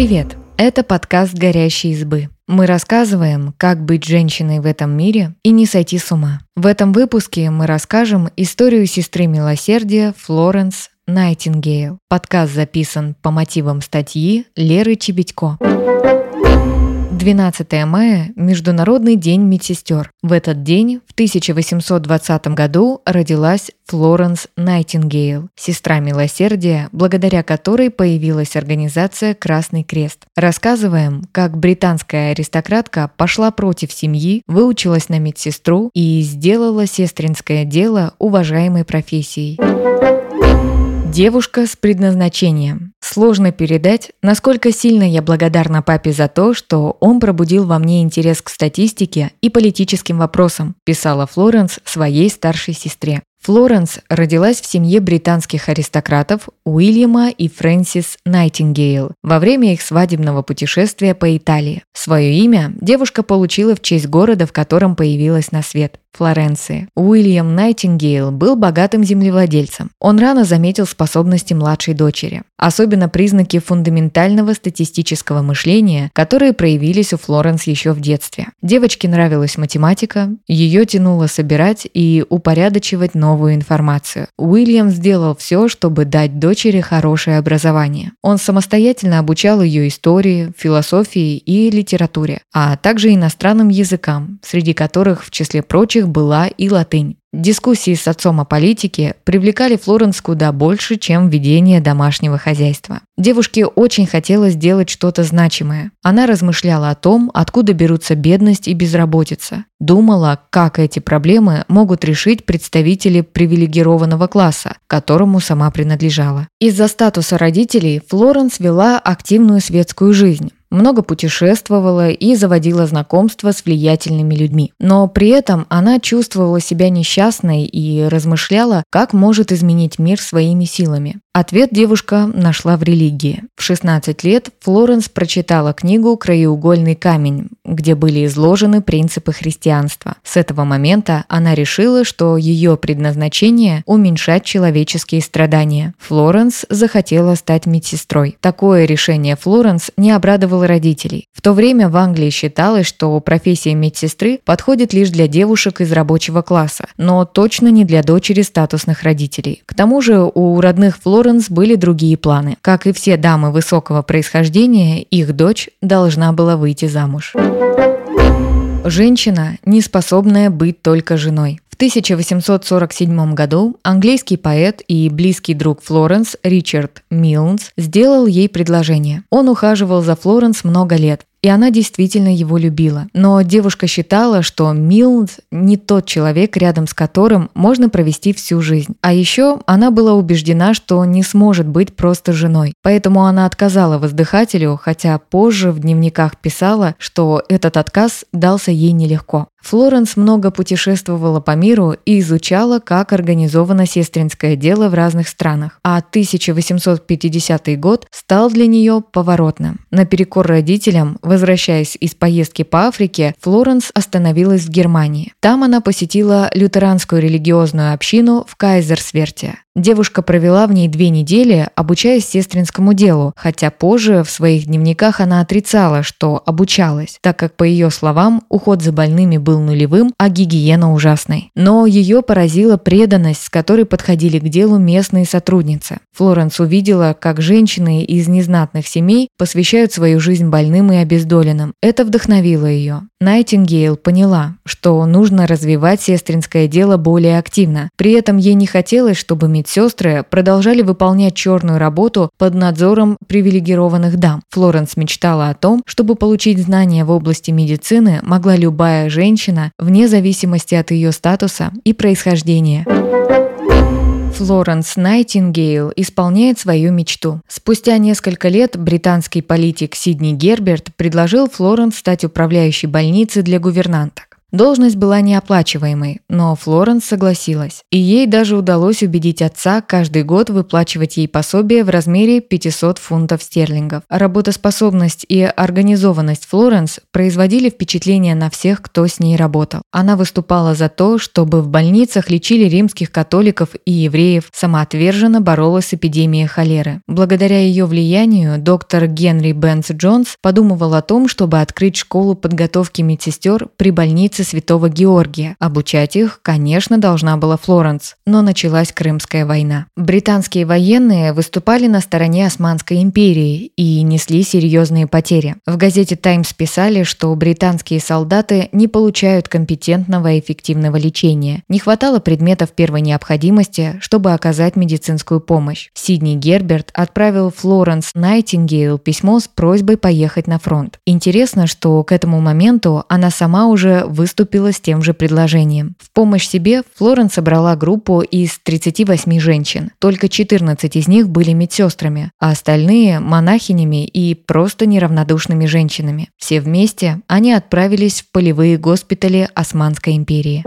Привет! Это подкаст «Горящие избы». Мы рассказываем, как быть женщиной в этом мире и не сойти с ума. В этом выпуске мы расскажем историю сестры милосердия Флоренс Найтингейл. Подкаст записан по мотивам статьи Леры Чебедько. 12 мая – Международный день медсестер. В этот день, в 1820 году, родилась Флоренс Найтингейл, сестра милосердия, благодаря которой появилась организация «Красный крест». Рассказываем, как британская аристократка пошла против семьи, выучилась на медсестру и сделала сестринское дело уважаемой профессией. Девушка с предназначением. Сложно передать, насколько сильно я благодарна папе за то, что он пробудил во мне интерес к статистике и политическим вопросам, писала Флоренс своей старшей сестре. Флоренс родилась в семье британских аристократов Уильяма и Фрэнсис Найтингейл во время их свадебного путешествия по Италии. Свое имя девушка получила в честь города, в котором появилась на свет – Флоренции. Уильям Найтингейл был богатым землевладельцем. Он рано заметил способности младшей дочери, особенно признаки фундаментального статистического мышления, которые проявились у Флоренс еще в детстве. Девочке нравилась математика, ее тянуло собирать и упорядочивать новую информацию. Уильям сделал все, чтобы дать дочери хорошее образование. Он самостоятельно обучал ее истории, философии и литературе, а также иностранным языкам, среди которых в числе прочих была и латынь. Дискуссии с отцом о политике привлекали Флоренс куда больше, чем ведение домашнего хозяйства. Девушке очень хотелось сделать что-то значимое. Она размышляла о том, откуда берутся бедность и безработица. Думала, как эти проблемы могут решить представители привилегированного класса, которому сама принадлежала. Из-за статуса родителей Флоренс вела активную светскую жизнь много путешествовала и заводила знакомства с влиятельными людьми. Но при этом она чувствовала себя несчастной и размышляла, как может изменить мир своими силами. Ответ девушка нашла в религии. В 16 лет Флоренс прочитала книгу «Краеугольный камень», где были изложены принципы христианства. С этого момента она решила, что ее предназначение – уменьшать человеческие страдания. Флоренс захотела стать медсестрой. Такое решение Флоренс не обрадовало родителей. В то время в Англии считалось, что профессия медсестры подходит лишь для девушек из рабочего класса, но точно не для дочери статусных родителей. К тому же у родных Флоренс Флоренс были другие планы. Как и все дамы высокого происхождения, их дочь должна была выйти замуж. Женщина, не способная быть только женой. В 1847 году английский поэт и близкий друг Флоренс Ричард Милнс сделал ей предложение. Он ухаживал за Флоренс много лет, и она действительно его любила. Но девушка считала, что Милд не тот человек, рядом с которым можно провести всю жизнь. А еще она была убеждена, что не сможет быть просто женой. Поэтому она отказала воздыхателю, хотя позже в дневниках писала, что этот отказ дался ей нелегко. Флоренс много путешествовала по миру и изучала, как организовано сестринское дело в разных странах, а 1850 год стал для нее поворотным. Наперекор родителям, возвращаясь из поездки по Африке, Флоренс остановилась в Германии. Там она посетила лютеранскую религиозную общину в Кайзерсверте. Девушка провела в ней две недели, обучаясь сестринскому делу, хотя позже в своих дневниках она отрицала, что обучалась, так как, по ее словам, уход за больными был нулевым, а гигиена ужасной. Но ее поразила преданность, с которой подходили к делу местные сотрудницы. Флоренс увидела, как женщины из незнатных семей посвящают свою жизнь больным и обездоленным. Это вдохновило ее. Найтингейл поняла, что нужно развивать сестринское дело более активно. При этом ей не хотелось, чтобы медсестры продолжали выполнять черную работу под надзором привилегированных дам. Флоренс мечтала о том, чтобы получить знания в области медицины могла любая женщина, вне зависимости от ее статуса и происхождения. Флоренс Найтингейл исполняет свою мечту. Спустя несколько лет британский политик Сидни Герберт предложил Флоренс стать управляющей больницей для гувернанток. Должность была неоплачиваемой, но Флоренс согласилась. И ей даже удалось убедить отца каждый год выплачивать ей пособие в размере 500 фунтов стерлингов. Работоспособность и организованность Флоренс производили впечатление на всех, кто с ней работал. Она выступала за то, чтобы в больницах лечили римских католиков и евреев, самоотверженно боролась с эпидемией холеры. Благодаря ее влиянию доктор Генри Бенс Джонс подумывал о том, чтобы открыть школу подготовки медсестер при больнице Святого Георгия. Обучать их, конечно, должна была Флоренс, но началась Крымская война. Британские военные выступали на стороне Османской империи и несли серьезные потери. В газете «Таймс» писали, что британские солдаты не получают компетентного и эффективного лечения. Не хватало предметов первой необходимости, чтобы оказать медицинскую помощь. Сидни Герберт отправил Флоренс Найтингейл письмо с просьбой поехать на фронт. Интересно, что к этому моменту она сама уже выступила с тем же предложением. В помощь себе Флоренс собрала группу из 38 женщин. Только 14 из них были медсестрами, а остальные – монахинями и просто неравнодушными женщинами. Все вместе они отправились в полевые госпитали Османской империи.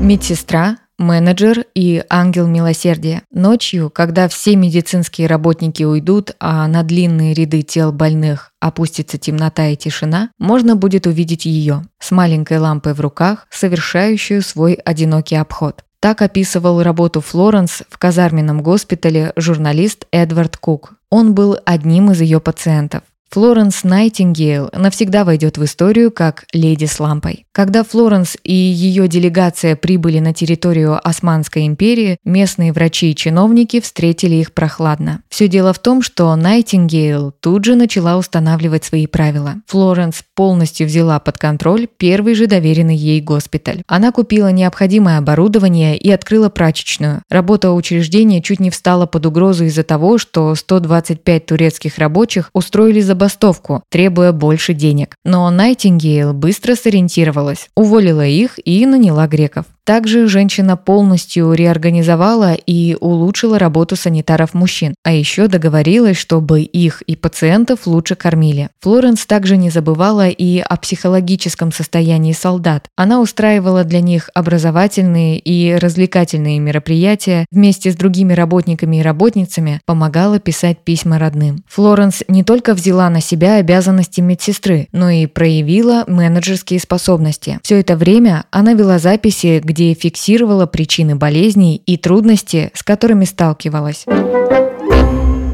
Медсестра, менеджер и ангел милосердия. Ночью, когда все медицинские работники уйдут, а на длинные ряды тел больных опустится темнота и тишина, можно будет увидеть ее с маленькой лампой в руках, совершающую свой одинокий обход. Так описывал работу Флоренс в казарменном госпитале журналист Эдвард Кук. Он был одним из ее пациентов. Флоренс Найтингейл навсегда войдет в историю как леди с лампой. Когда Флоренс и ее делегация прибыли на территорию Османской империи, местные врачи и чиновники встретили их прохладно. Все дело в том, что Найтингейл тут же начала устанавливать свои правила. Флоренс полностью взяла под контроль первый же доверенный ей госпиталь. Она купила необходимое оборудование и открыла прачечную. Работа учреждения чуть не встала под угрозу из-за того, что 125 турецких рабочих устроили за забастовку, требуя больше денег. Но Найтингейл быстро сориентировалась, уволила их и наняла греков. Также женщина полностью реорганизовала и улучшила работу санитаров-мужчин, а еще договорилась, чтобы их и пациентов лучше кормили. Флоренс также не забывала и о психологическом состоянии солдат. Она устраивала для них образовательные и развлекательные мероприятия, вместе с другими работниками и работницами помогала писать письма родным. Флоренс не только взяла на себя обязанности медсестры, но и проявила менеджерские способности. Все это время она вела записи, где фиксировала причины болезней и трудности, с которыми сталкивалась.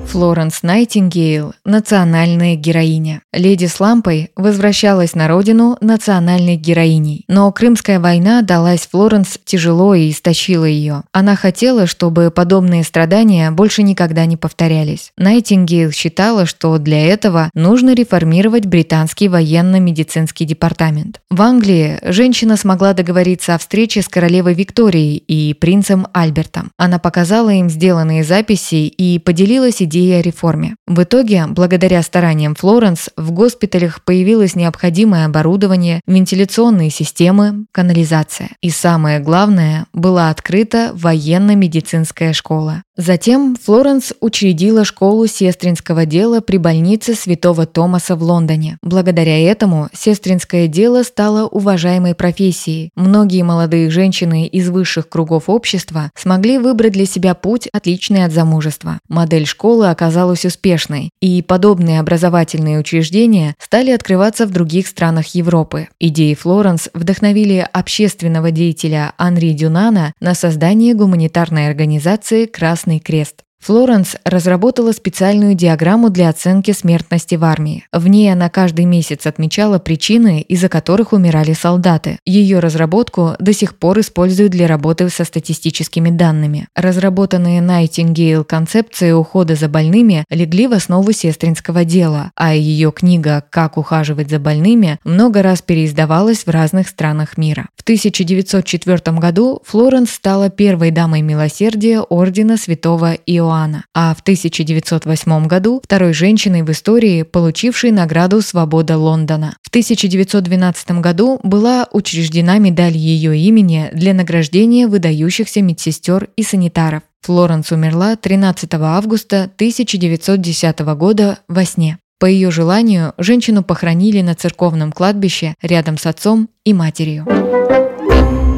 Флоренс Найтингейл – национальная героиня. Леди с лампой возвращалась на родину национальной героиней. Но Крымская война далась Флоренс тяжело и истощила ее. Она хотела, чтобы подобные страдания больше никогда не повторялись. Найтингейл считала, что для этого нужно реформировать британский военно-медицинский департамент. В Англии женщина смогла договориться о встрече с королевой Викторией и принцем Альбертом. Она показала им сделанные записи и поделилась идеей идеи о реформе. В итоге, благодаря стараниям Флоренс, в госпиталях появилось необходимое оборудование, вентиляционные системы, канализация. И самое главное, была открыта военно-медицинская школа. Затем Флоренс учредила школу сестринского дела при больнице Святого Томаса в Лондоне. Благодаря этому сестринское дело стало уважаемой профессией. Многие молодые женщины из высших кругов общества смогли выбрать для себя путь, отличный от замужества. Модель школы оказалась успешной, и подобные образовательные учреждения стали открываться в других странах Европы. Идеи Флоренс вдохновили общественного деятеля Анри Дюнана на создание гуманитарной организации «Красный крест». Флоренс разработала специальную диаграмму для оценки смертности в армии. В ней она каждый месяц отмечала причины, из-за которых умирали солдаты. Ее разработку до сих пор используют для работы со статистическими данными. Разработанные Найтингейл концепции ухода за больными легли в основу сестринского дела, а ее книга «Как ухаживать за больными» много раз переиздавалась в разных странах мира. В 1904 году Флоренс стала первой дамой милосердия Ордена Святого Иоанна Иоанна, а в 1908 году второй женщиной в истории, получившей награду «Свобода Лондона». В 1912 году была учреждена медаль ее имени для награждения выдающихся медсестер и санитаров. Флоренс умерла 13 августа 1910 года во сне. По ее желанию, женщину похоронили на церковном кладбище рядом с отцом и матерью.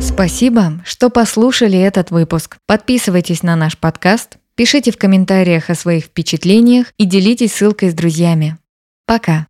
Спасибо, что послушали этот выпуск. Подписывайтесь на наш подкаст, пишите в комментариях о своих впечатлениях и делитесь ссылкой с друзьями. Пока!